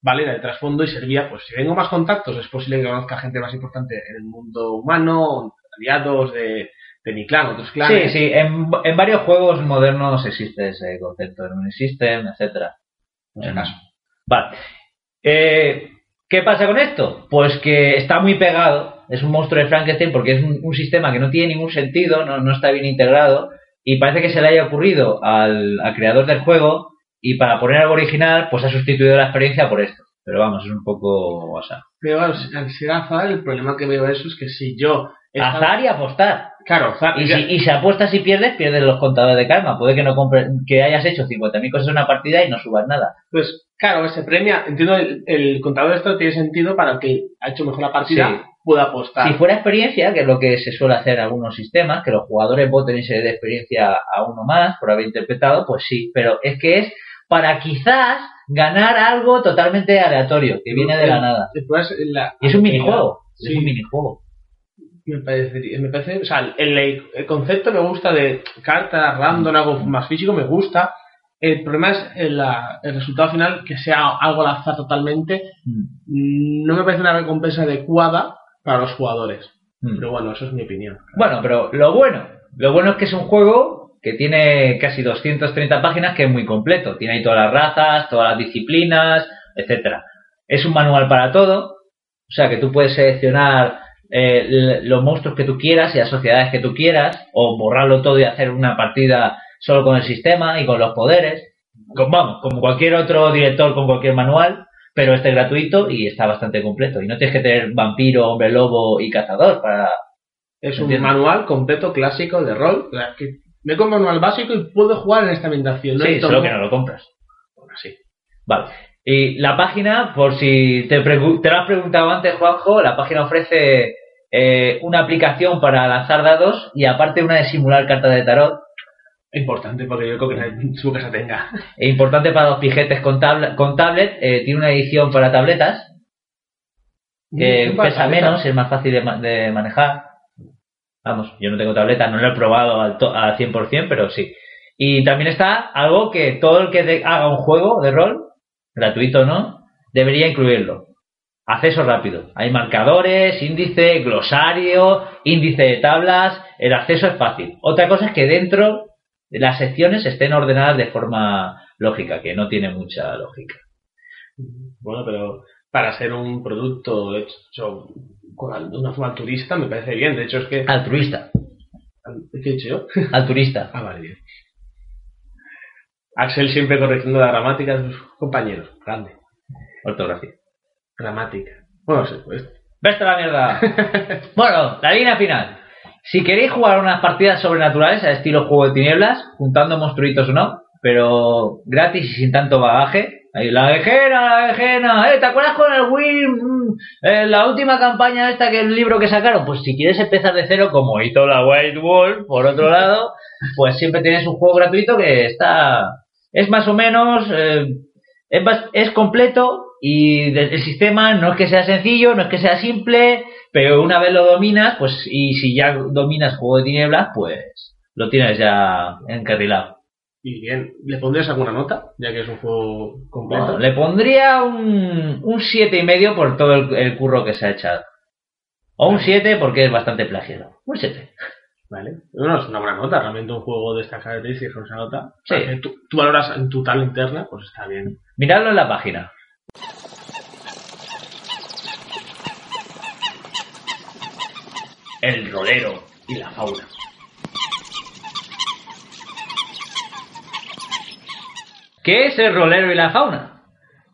¿vale? Era el trasfondo y servía, pues si tengo más contactos, es posible que conozca gente más importante en el mundo humano, aliados de, de mi clan, otros Sí, clanes. sí, en, en varios juegos modernos existe ese concepto, en Unisystem, etcétera. En caso. Vale. Eh, ¿Qué pasa con esto? Pues que está muy pegado, es un monstruo de Frankenstein porque es un, un sistema que no tiene ningún sentido, no, no está bien integrado y parece que se le haya ocurrido al, al creador del juego y para poner algo original pues ha sustituido la experiencia por esto. Pero vamos, es un poco WhatsApp. Pero al al ser azar, el problema que veo de eso es que si yo... Azar y apostar. Claro. Y si, y si apuestas y pierdes, pierdes los contadores de karma. Puede que no compre, que hayas hecho 50.000 cosas en una partida y no subas nada. Pues claro, se premia, entiendo, el, el contador de esto tiene sentido para el que ha hecho mejor la partida Sí. pueda apostar. Si fuera experiencia, que es lo que se suele hacer en algunos sistemas, que los jugadores voten y se dé experiencia a uno más por haber interpretado, pues sí, pero es que es para quizás ganar algo totalmente aleatorio, que viene de la nada. La- Y es un minijuego, Sí. es un minijuego. Me parece, me parece, o sea, el, el concepto me gusta de cartas, random, algo más físico, me gusta. El problema es el, la- el resultado final, que sea algo al azar totalmente. Mm. No me parece una recompensa adecuada para los jugadores. Mm. Pero bueno, eso es mi opinión. Bueno, pero lo bueno, lo bueno es que es un juego que tiene casi 230 páginas, que es muy completo. Tiene ahí todas las razas, todas las disciplinas, etcétera. Es un manual para todo, o sea que tú puedes seleccionar eh, los monstruos que tú quieras y las sociedades que tú quieras, o borrarlo todo y hacer una partida solo con el sistema y con los poderes. Con- vamos, como cualquier otro director con cualquier manual, pero este es gratuito y está bastante completo. Y no tienes que tener vampiro, hombre lobo y cazador para Es un manual completo, clásico, de rol. que me compro un manual básico y puedo jugar en esta ambientación. No sí, solo que no lo compras. Bueno, sí. Vale. Y la página, por si te, te lo has preguntado antes, Juanjo, la página ofrece eh, una aplicación para lanzar dados y aparte una de simular cartas de tarot. Importante porque yo creo que nadie su casa tenga. E importante para los pijetes con, tabla- con tablet, eh, tiene una edición para tabletas que Mm, para pesa tableta. menos, es más fácil de, ma- de manejar. Vamos, yo no tengo tableta, no lo he probado al, to- al 100%, pero sí. Y también está algo que todo el que de- haga un juego de rol, gratuito no, debería incluirlo. Acceso rápido. Hay marcadores, índice, glosario, índice de tablas. El acceso es fácil. Otra cosa es que dentro de las secciones estén ordenadas de forma lógica, que no tiene mucha lógica. Bueno, pero para ser un producto hecho de una forma turista me parece bien. De hecho, es que. Altruista. ¿Qué he dicho yo? Altruista. Ah, vale, bien. Axel siempre corrigiendo la gramática de sus compañeros. Grande. Ortografía. Gramática. Bueno, sí, pues. ¡Vete a la mierda! bueno, la línea final. Si queréis jugar unas partidas sobrenaturales al estilo juego de tinieblas, juntando monstruitos o no, pero gratis y sin tanto bagaje, ahí la vejena, la vejena, ¿eh? ¿Te acuerdas con el Wii? Mm, eh, la última campaña esta que el libro que sacaron, pues si quieres empezar de cero, como hizo la White Wolf, por otro lado, pues siempre tienes un juego gratuito que está, es más o menos, eh, es, es completo, y de- el sistema no es que sea sencillo, no es que sea simple, pero una vez lo dominas, pues y si ya dominas juego de tinieblas, pues lo tienes ya encarrilado. Y bien, ¿le pondrías alguna nota? Ya que es un juego completo. Bueno, le pondría un, un siete y medio por todo el, el curro que se ha echado. O un 7 porque es bastante plagiado. Un 7. Vale. Bueno, es una buena nota. Realmente un juego de estas características con esa nota. Sí. que tú, tú valoras en tu tal interna, pues está bien. Miradlo en la página. El rolero y la fauna. ¿Qué es el rolero y la fauna?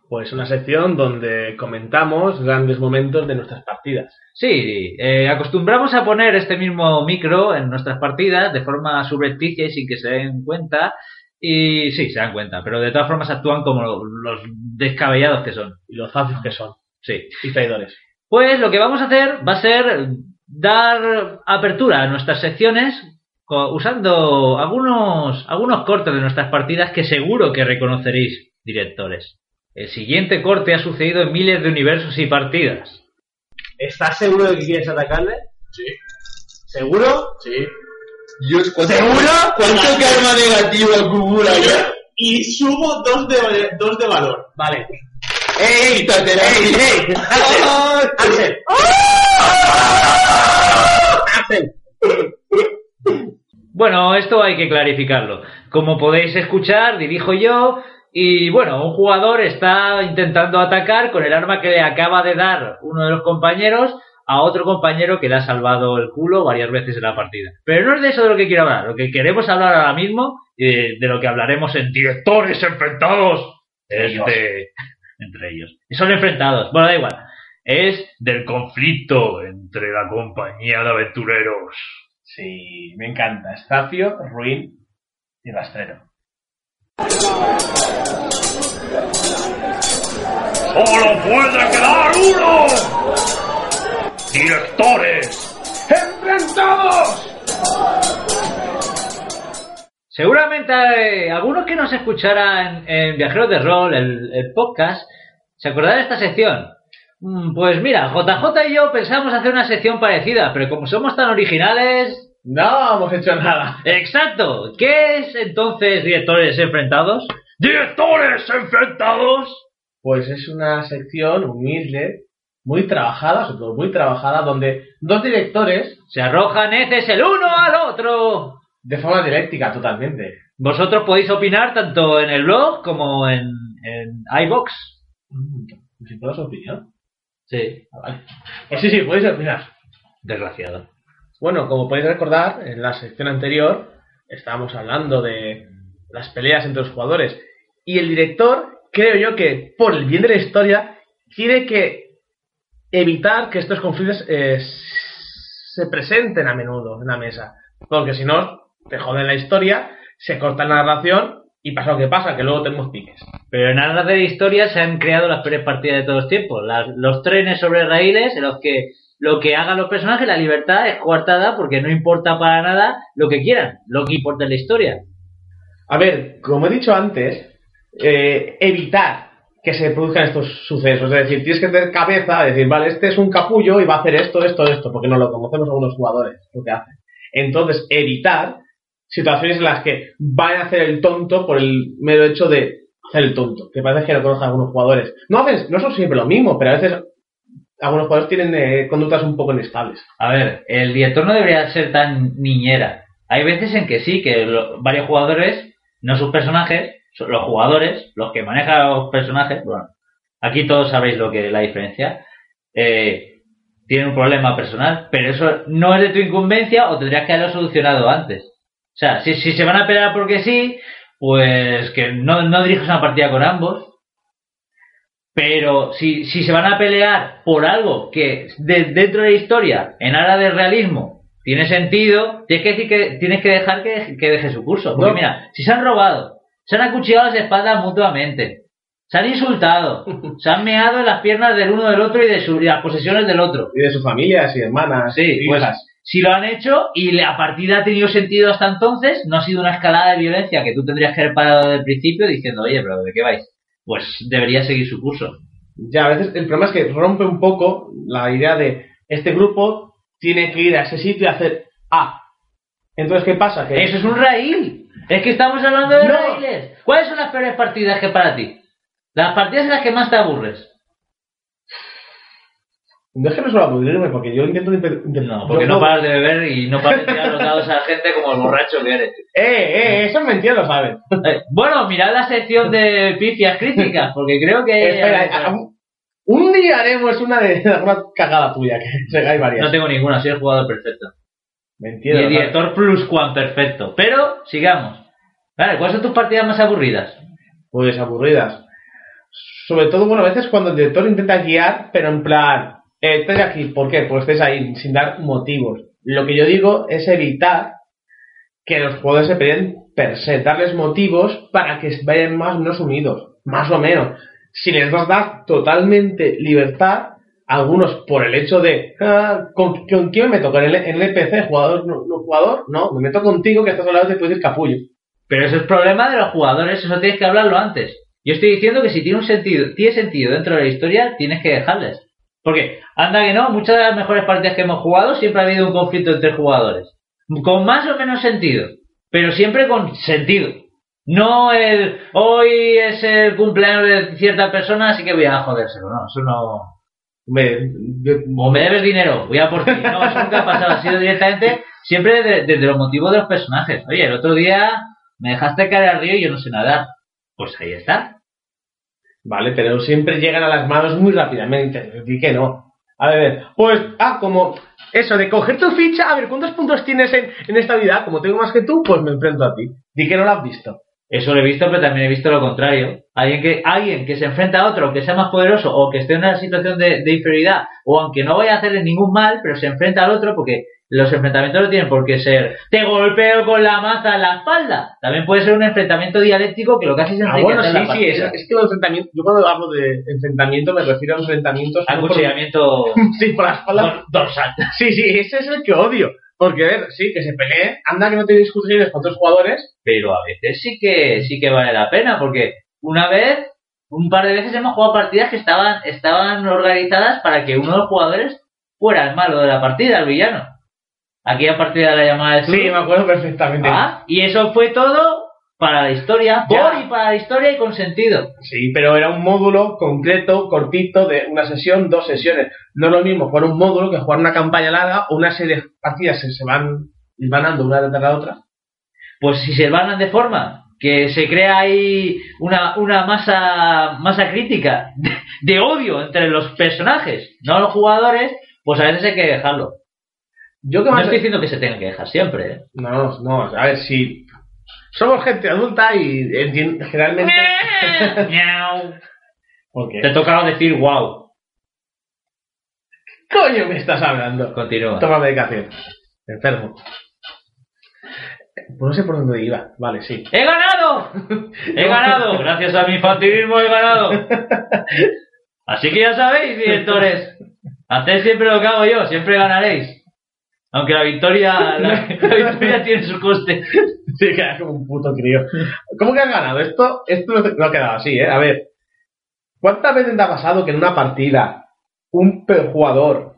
Pues una sección donde comentamos grandes momentos de nuestras partidas. Sí, eh, acostumbramos a poner este mismo micro en nuestras partidas de forma subrepticia y sin que se den cuenta. Y sí, se dan cuenta, pero de todas formas actúan como los descabellados que son. Y los zafios que son. Sí. Y traidores. Pues lo que vamos a hacer va a ser dar apertura a nuestras secciones usando algunos, algunos cortes de nuestras partidas que seguro que reconoceréis, directores. El siguiente corte ha sucedido en miles de universos y partidas. ¿Estás seguro de que quieres atacarle? Sí. ¿Seguro? Sí. Dios, ¿cuánto, ¿Seguro? ¿Cuánto karma negativo acumula ya? Y subo dos de, dos de valor. Vale. ¡Ey, quítate la ¡Ey, ey! ¡Axel! ¡Axel! ¡Axel! Bueno, esto hay que clarificarlo. Como podéis escuchar, dirijo yo y bueno, un jugador está intentando atacar con el arma que le acaba de dar uno de los compañeros a otro compañero que le ha salvado el culo varias veces en la partida. Pero no es de eso de lo que quiero hablar. Lo que queremos hablar ahora mismo, eh, de lo que hablaremos en directores enfrentados, es de... entre ellos. Y son enfrentados. Bueno, da igual. Es Del conflicto entre la compañía de aventureros. Sí, me encanta. Estafio, Ruin y Rastrero. ¡Solo puede quedar uno! ¡Directores! ¡Enfrentados! Seguramente eh, algunos que nos escucharan en Viajeros de Rol, el, el podcast, se acordarán de esta sección. Mm, Pues mira, JJ y yo pensamos hacer una sección parecida, pero como somos tan originales... No hemos hecho nada. Exacto. ¿Qué es entonces directores enfrentados? ¡Directores enfrentados! Pues es una sección humilde, muy trabajada, sobre todo muy trabajada, donde dos directores, Se arrojan heces el uno al otro. de forma dialéctica totalmente. Vosotros podéis opinar tanto en el blog como en, en iBox. ¿Si puedo? Sí. Ah, vale. Pues sí, sí, podéis opinar. Desgraciado. Bueno, como podéis recordar, en la sección anterior estábamos hablando de las peleas entre los jugadores. Y el director, creo yo que por el bien de la historia, tiene que evitar que estos conflictos eh, se presenten a menudo en la mesa. Porque si no, te joden la historia, se corta la narración y pasa lo que pasa, que luego tenemos piques. Pero en aras de la historia se han creado las peores partidas de todos los tiempos. Los trenes sobre raíles en los que lo que hagan los personajes, la libertad es coartada porque no importa para nada lo que quieran. Lo que importa es la historia. A ver, como he dicho antes, eh, evitar que se produzcan estos sucesos. Es decir, tienes que tener cabeza, decir, vale, este es un capullo y va a hacer esto, esto, esto, porque no lo conocemos algunos jugadores, lo que hacen. Entonces, evitar situaciones en las que van a hacer el tonto por el mero hecho de hacer el tonto, que parece que lo conocen algunos jugadores. No hacen, no son siempre lo mismo, pero a veces algunos jugadores tienen eh, conductas un poco inestables. A ver, el director no debería ser tan niñera. Hay veces en que sí, que lo- varios jugadores, no sus personajes, son los jugadores, los que manejan los personajes, bueno, aquí todos sabéis lo que es la diferencia, eh, tienen un problema personal, pero eso no es de tu incumbencia o tendrías que haberlo solucionado antes. O sea, si, si se van a pelear porque sí, pues que no, no dirijas una partida con ambos. Pero si, si se van a pelear por algo que de- dentro de la historia, en aras del realismo, tiene sentido, tienes que decir que tienes que dejar que, que deje su curso. Porque No. mira, si se han robado, se han acuchillado las espaldas mutuamente, se han insultado, se han meado en las piernas del uno del otro y de, su- y las posesiones del otro. Y de sus familias y hermanas. Sí, y pues hijas. si lo han hecho y la partida ha tenido sentido hasta entonces, no ha sido una escalada de violencia que tú tendrías que haber parado desde el principio diciendo, oye, pero ¿de qué vais? Pues debería seguir su curso. Ya, a veces el problema es que rompe un poco la idea de este grupo tiene que ir a ese sitio y hacer A. Entonces, ¿qué pasa? Eso es un raíl. Es que estamos hablando de No. raíles. ¿Cuáles son las peores partidas que para ti? Las partidas en las que más te aburres. Déjeme solo aburrirme porque yo intento... No, porque no paras de beber y no paras de tirar los dados a la gente como el borracho que eres. ¡Eh, eh! Eso es mentira, lo sabes. Eh, bueno, mirad la sección de pifias críticas, porque creo que... Espera, a- un día haremos una de alguna cagada tuya, que hay varias. No tengo ninguna, soy el jugador perfecto. Y Mentira. el lo sabes. director plus cuan perfecto. Pero, sigamos. Vale, ¿cuáles son tus partidas más aburridas? Pues aburridas. Sobre todo, bueno, a veces cuando el director intenta guiar, pero en plan, eh, estáis aquí, ¿por qué? Pues estáis ahí, sin dar motivos. Lo que yo digo es evitar que los jugadores se peleen per se, darles motivos para que vayan más o menos unidos, más o menos. Si les das, das totalmente libertad, algunos por el hecho de, ah, ¿con, quién me meto? ¿Con el, el jugador, no, no jugador? No, me meto contigo que estás y te puedes ir capullo. Pero eso es problema de los jugadores, eso tienes que hablarlo antes. Yo estoy diciendo que si tiene un sentido, tiene sentido dentro de la historia, tienes que dejarles. Porque, anda que no, muchas de las mejores partidas que hemos jugado siempre ha habido un conflicto entre jugadores. Con más o menos sentido, pero siempre con sentido. No el hoy es el cumpleaños de cierta persona, así que voy a jodérselo. No, eso no. Me- O me debes dinero, voy a por ti. No, eso nunca ha pasado. Ha sido directamente siempre de- desde los motivos de los personajes. Oye, el otro día me dejaste caer al río y yo no sé nadar. Pues ahí está. Vale, pero siempre llegan a las manos muy rápidamente. Di que no. A ver, pues, ah, como eso de coger tu ficha, a ver, ¿cuántos puntos tienes en, en esta vida? Como tengo más que tú, pues me enfrento a ti. Di que no lo has visto. Eso lo he visto, pero también he visto lo contrario. Alguien que, alguien que se enfrenta a otro, que sea más poderoso, o que esté en una situación de, de inferioridad, o aunque no vaya a hacerle ningún mal, pero se enfrenta al otro porque los enfrentamientos no tienen por qué ser te golpeo con la maza en la espalda. También puede ser un enfrentamiento dialéctico que lo que hace es Ah, bueno, sí, sí, es, es que los enfrentamientos, yo cuando hablo de enfrentamiento me refiero a enfrentamientos... no por- Acuchillamiento Sí, por la espalda. dor- dorsal. Sí, sí, ese es el que odio. Porque, a ver, sí, que se pelee, anda que no te discusiones con otros jugadores, pero a veces sí que sí que vale la pena porque una vez un par de veces hemos jugado partidas que estaban estaban organizadas para que uno de los jugadores fuera el malo de la partida el villano aquella partida de la llamada de Sí, Zulu. me acuerdo perfectamente. Ah, y eso fue todo para la historia Ya. por y para la historia y con sentido Sí, pero era un módulo concreto, cortito, de una sesión, dos sesiones. No es lo mismo jugar un módulo que jugar una campaña larga o una serie de partidas que se van vanando una detrás de la otra. pues si se van de forma que se crea ahí una, una masa masa crítica de, de odio entre los personajes no los jugadores pues a veces hay que dejarlo Yo que No más... estoy diciendo que se tenga que dejar siempre. ¿eh? No, no, a ver, si somos gente adulta y generalmente... Miau. ¿Por qué? Te tocaba decir wow. coño me estás hablando? Continúa. Toma medicación. Enfermo. Pues no sé por dónde iba. Vale, sí. ¡He ganado! ¡He ganado! Gracias a mi infantilismo he ganado. Así que ya sabéis, directores. Haced siempre lo que hago yo, siempre ganaréis. Aunque la victoria, la, la victoria tiene su coste. Sí, queda como un puto crío. ¿Cómo que has ganado? Esto, esto no, ha quedado así, ¿eh? A ver. ¿Cuántas veces te ha pasado que en una partida un jugador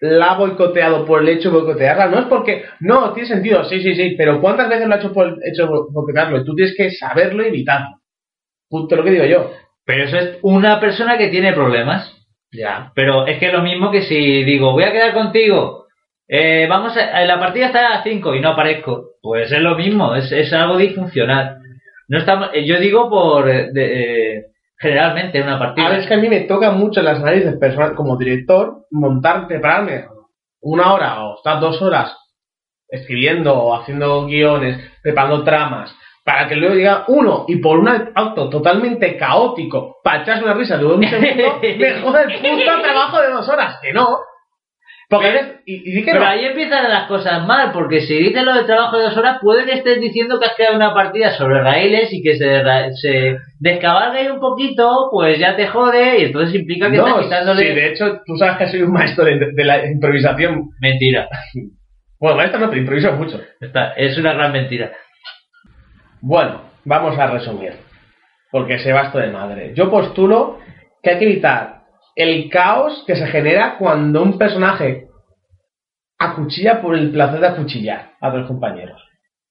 la ha boicoteado por el hecho de boicotearla? No es porque... No, tiene sentido, sí, sí, sí. Pero ¿cuántas veces lo ha hecho por el hecho de bo- boicotearlo? Y tú tienes que saberlo y evitarlo. Punto lo que digo yo. Pero eso es una persona que tiene problemas. Ya. Pero es que es lo mismo que si digo, voy a quedar contigo. Eh, vamos a, la partida está a 5 y no aparezco. Pues es lo mismo, es, es algo disfuncional. No estamos, eh, yo digo por eh, de- eh, generalmente en una partida. A ver, es que a mí me toca mucho las narices personal, como director montar, prepararme una hora o estar dos horas escribiendo o haciendo guiones, preparando tramas, para que luego diga uno y por un acto totalmente caótico, para echarse una risa de un segundo, me jode el puto trabajo de dos horas, que no. Porque eres, y, y di que Pero no. ahí empiezan las cosas mal, porque si dices lo de trabajo de dos horas, puede que estés diciendo que has creado una partida sobre raíles y que se, se descabalga ahí un poquito, pues ya te jode y entonces implica que No, estás quitándole... sí, de hecho, tú sabes que soy un maestro de, de la improvisación. Mentira. Bueno, maestro no, pero improviso mucho. Está- es una gran mentira. Bueno, vamos a resumir. Porque se va esto de madre. Yo postulo que hay que evitar el caos que se genera cuando un personaje acuchilla por el placer de acuchillar a dos compañeros.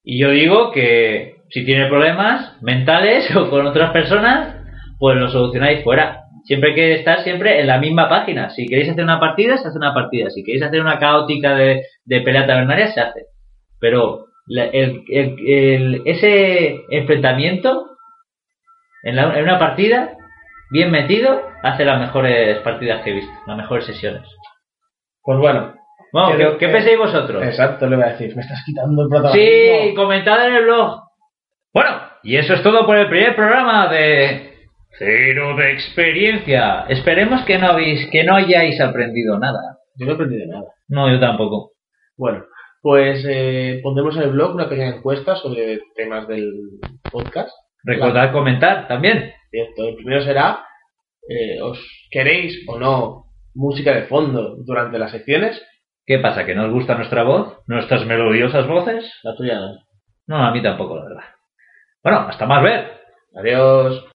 Y yo digo que si tiene problemas mentales o con otras personas, pues lo solucionáis fuera. Siempre hay que estar siempre en la misma página. Si queréis hacer una partida, se hace una partida. Si queréis hacer una caótica de, de pelea tabernaria, se hace. Pero ese enfrentamiento en una partida, bien metido, hace las mejores partidas que he visto, las mejores sesiones. Pues bueno, Bueno, Creo ¿qué, pensáis vosotros? exacto, le voy a decir, me estás quitando el protagonismo. Sí, comentad en el blog. Bueno, y eso es todo por el primer programa de Cero de Experiencia. Esperemos que no habéis, que no hayáis aprendido nada. Yo no he aprendido nada. No, yo tampoco. Bueno, pues eh, pondremos en el blog una pequeña encuesta sobre temas del podcast. Recordad comentar también. Cierto, el primero será, eh, ¿os queréis o no música de fondo durante las secciones? ¿Qué pasa? ¿Que no os gusta nuestra voz? ¿Nuestras melodiosas voces? La tuya no. No, a mí tampoco, la verdad. Bueno, hasta más ver. Adiós.